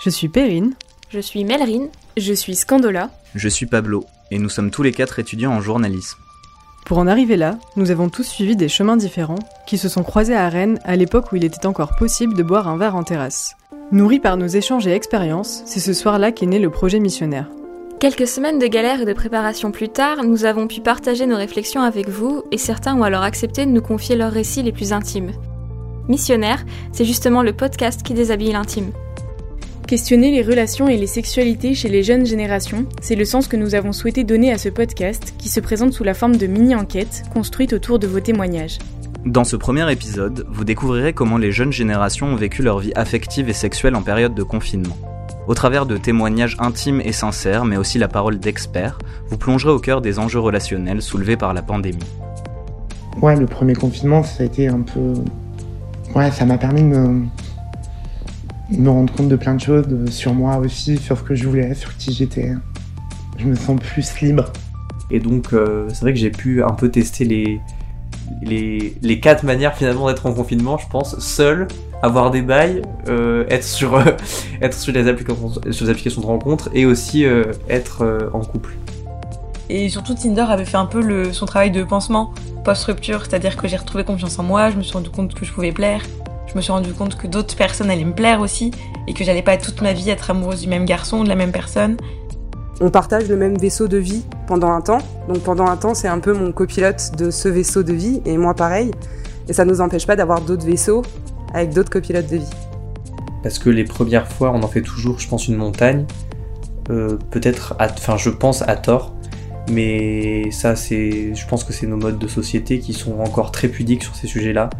Je suis Perrine. Je suis Melrine. Je suis Scandola. Je suis Pablo, et nous sommes tous les quatre étudiants en journalisme. Pour en arriver là, nous avons tous suivi des chemins différents qui se sont croisés à Rennes à l'époque où il était encore possible de boire un verre en terrasse. Nourris par nos échanges et expériences, c'est ce soir-là qu'est né le projet missionnaire. Quelques semaines de galère et de préparation plus tard, nous avons pu partager nos réflexions avec vous et certains ont alors accepté de nous confier leurs récits les plus intimes. Missionnaire, c'est justement le podcast qui déshabille l'intime. Questionner les relations et les sexualités chez les jeunes générations, c'est le sens que nous avons souhaité donner à ce podcast qui se présente sous la forme de mini-enquêtes construites autour de vos témoignages. Dans ce premier épisode, vous découvrirez comment les jeunes générations ont vécu leur vie affective et sexuelle en période de confinement. Au travers de témoignages intimes et sincères, mais aussi la parole d'experts, vous plongerez au cœur des enjeux relationnels soulevés par la pandémie. Ouais, le premier confinement, ça a été un peu... Ouais, ça m'a permis de me... de me rendre compte de plein de choses, de- sur moi aussi, sur ce que je voulais, sur qui j'étais. Je me sens plus libre. Et donc, euh, c'est vrai que j'ai pu un peu tester les, les, les quatre manières finalement d'être en confinement, je pense. Seul, avoir des bails, euh, être, sur, euh, être sur, les applications, sur les applications de rencontre et aussi euh, être euh, en couple. Et surtout, Tinder avait fait un peu le, son travail de pansement post-rupture, c'est-à-dire que j'ai retrouvé confiance en moi, je me suis rendu compte que je pouvais plaire, je me suis rendu compte que d'autres personnes allaient me plaire aussi, et que j'allais pas toute ma vie être amoureuse du même garçon, de la même personne. On partage le même vaisseau de vie pendant un temps. Donc pendant un temps, c'est un peu mon copilote de ce vaisseau de vie et moi pareil. Et ça nous empêche pas d'avoir d'autres vaisseaux avec d'autres copilotes de vie. Parce que les premières fois, on en fait toujours, je pense, une montagne. Euh, Peut-être, à- enfin, je pense à tort. Mais ça, c'est, je pense que c'est nos modes de société qui sont encore très pudiques sur ces sujets-là.